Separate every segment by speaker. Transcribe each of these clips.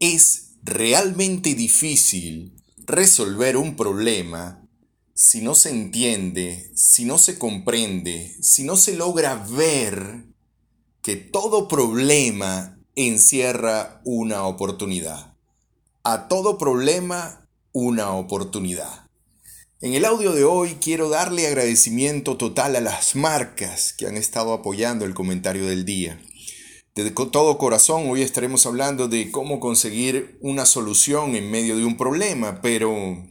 Speaker 1: Es realmente difícil resolver un problema si no se entiende, si no se comprende, si no se logra ver que todo problema encierra una oportunidad. A todo problema, una oportunidad. En el audio de hoy quiero darle agradecimiento total a las marcas que han estado apoyando el comentario del día. De todo corazón, hoy estaremos hablando de cómo conseguir una solución en medio de un problema, pero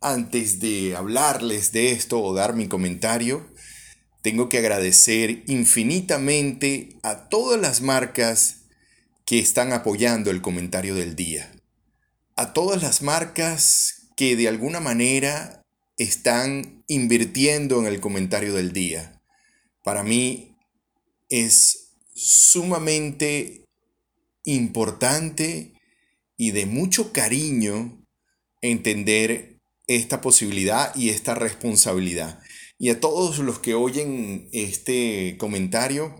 Speaker 1: antes de hablarles de esto o dar mi comentario, tengo que agradecer infinitamente a todas las marcas que están apoyando el comentario del día. A todas las marcas que de alguna manera están invirtiendo en el comentario del día. Para mí es sumamente importante y de mucho cariño entender esta posibilidad y esta responsabilidad. Y a todos los que oyen este comentario,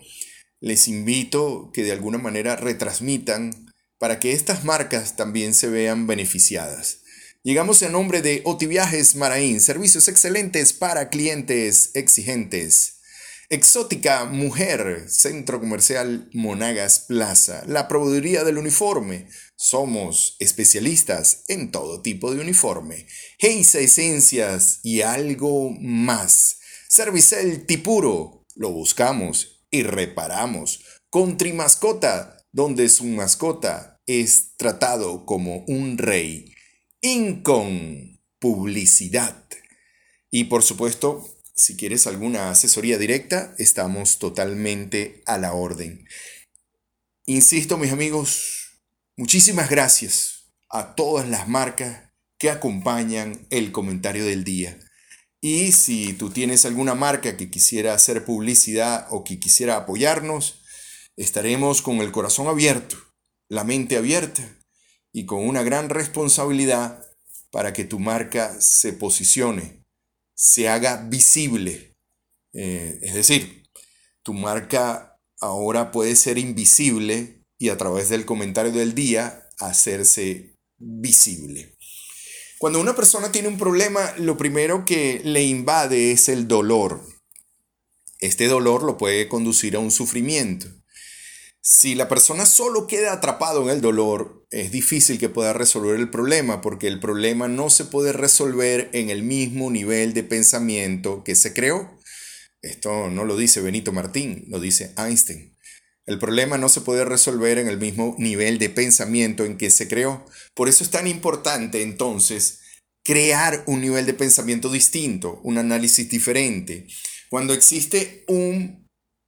Speaker 1: les invito que de alguna manera retransmitan para que estas marcas también se vean beneficiadas. Llegamos en nombre de Otiviajes Maraín, servicios excelentes para clientes exigentes. Exótica Mujer, Centro Comercial Monagas Plaza, la proveeduría del uniforme. Somos especialistas en todo tipo de uniforme. Heisa Esencias y algo más. Servicel Tipuro, lo buscamos y reparamos. Country Mascota, donde su mascota es tratado como un rey. Incon, publicidad. Y por supuesto, si quieres alguna asesoría directa, estamos totalmente a la orden. Insisto, mis amigos, muchísimas gracias a todas las marcas que acompañan el comentario del día. Y si tú tienes alguna marca que quisiera hacer publicidad o que quisiera apoyarnos, estaremos con el corazón abierto, la mente abierta y con una gran responsabilidad para que tu marca se posicione se haga visible. Eh, es decir, tu marca ahora puede ser invisible y a través del comentario del día hacerse visible. Cuando una persona tiene un problema, lo primero que le invade es el dolor. Este dolor lo puede conducir a un sufrimiento. Si la persona solo queda atrapado en el dolor, es difícil que pueda resolver el problema porque el problema no se puede resolver en el mismo nivel de pensamiento que se creó. Esto no lo dice Benito Martín, lo dice Einstein. El problema no se puede resolver en el mismo nivel de pensamiento en que se creó. Por eso es tan importante entonces crear un nivel de pensamiento distinto, un análisis diferente. Cuando existe un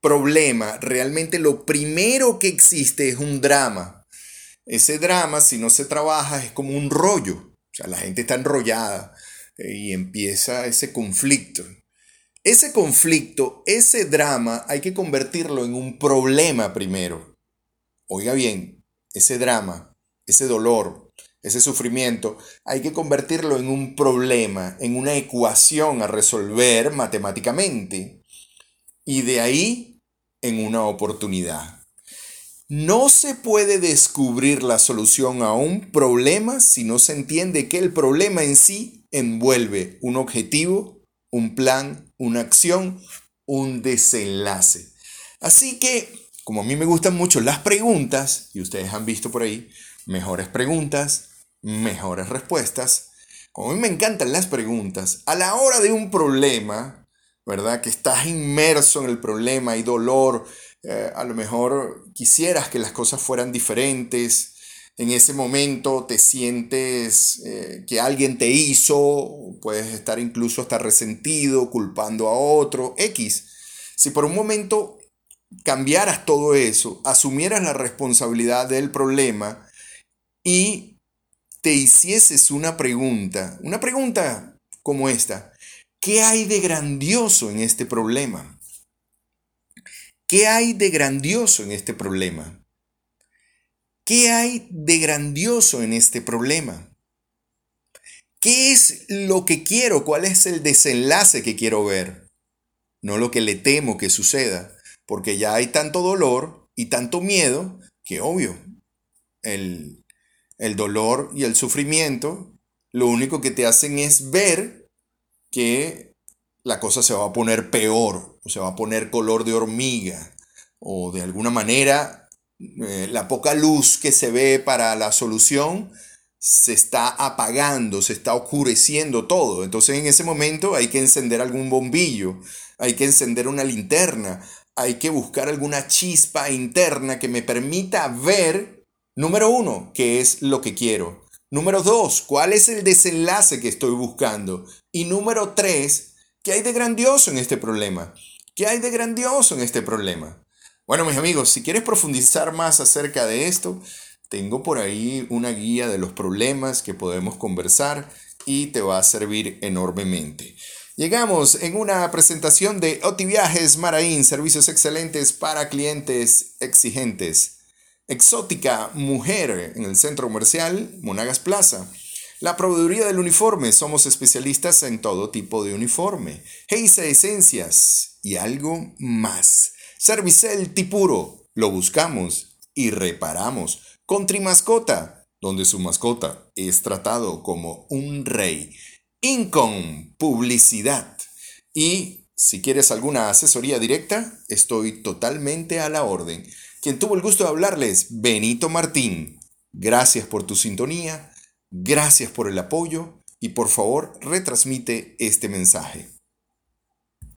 Speaker 1: problema, realmente lo primero que existe es un drama. Ese drama, si no se trabaja, es como un rollo. O sea, la gente está enrollada eh, y empieza ese conflicto. Ese conflicto, ese drama, hay que convertirlo en un problema primero. Oiga bien, ese drama, ese dolor, ese sufrimiento, hay que convertirlo en un problema, en una ecuación a resolver matemáticamente. Y de ahí en una oportunidad. No se puede descubrir la solución a un problema si no se entiende que el problema en sí envuelve un objetivo, un plan, una acción, un desenlace. Así que, como a mí me gustan mucho las preguntas, y ustedes han visto por ahí, mejores preguntas, mejores respuestas, como a mí me encantan las preguntas, a la hora de un problema, ¿verdad? Que estás inmerso en el problema, hay dolor, eh, a lo mejor quisieras que las cosas fueran diferentes, en ese momento te sientes eh, que alguien te hizo, puedes estar incluso hasta resentido, culpando a otro, X. Si por un momento cambiaras todo eso, asumieras la responsabilidad del problema y te hicieses una pregunta, una pregunta como esta, ¿Qué hay de grandioso en este problema? ¿Qué hay de grandioso en este problema? ¿Qué hay de grandioso en este problema? ¿Qué es lo que quiero? ¿Cuál es el desenlace que quiero ver? No lo que le temo que suceda, porque ya hay tanto dolor y tanto miedo que obvio, el, el dolor y el sufrimiento, lo único que te hacen es ver que la cosa se va a poner peor, o se va a poner color de hormiga, o de alguna manera eh, la poca luz que se ve para la solución se está apagando, se está oscureciendo todo. Entonces en ese momento hay que encender algún bombillo, hay que encender una linterna, hay que buscar alguna chispa interna que me permita ver, número uno, qué es lo que quiero. Número dos, cuál es el desenlace que estoy buscando. Y número tres, ¿qué hay de grandioso en este problema? ¿Qué hay de grandioso en este problema? Bueno, mis amigos, si quieres profundizar más acerca de esto, tengo por ahí una guía de los problemas que podemos conversar y te va a servir enormemente. Llegamos en una presentación de Otiviajes Maraín, servicios excelentes para clientes exigentes. Exótica Mujer en el centro comercial Monagas Plaza. La proveeduría del uniforme, somos especialistas en todo tipo de uniforme. Heisa Esencias y algo más. Servicel Tipuro, lo buscamos y reparamos. Country Mascota, donde su mascota es tratado como un rey. Incom, publicidad. Y si quieres alguna asesoría directa, estoy totalmente a la orden. Quien tuvo el gusto de hablarles, Benito Martín. Gracias por tu sintonía, gracias por el apoyo y por favor retransmite este mensaje.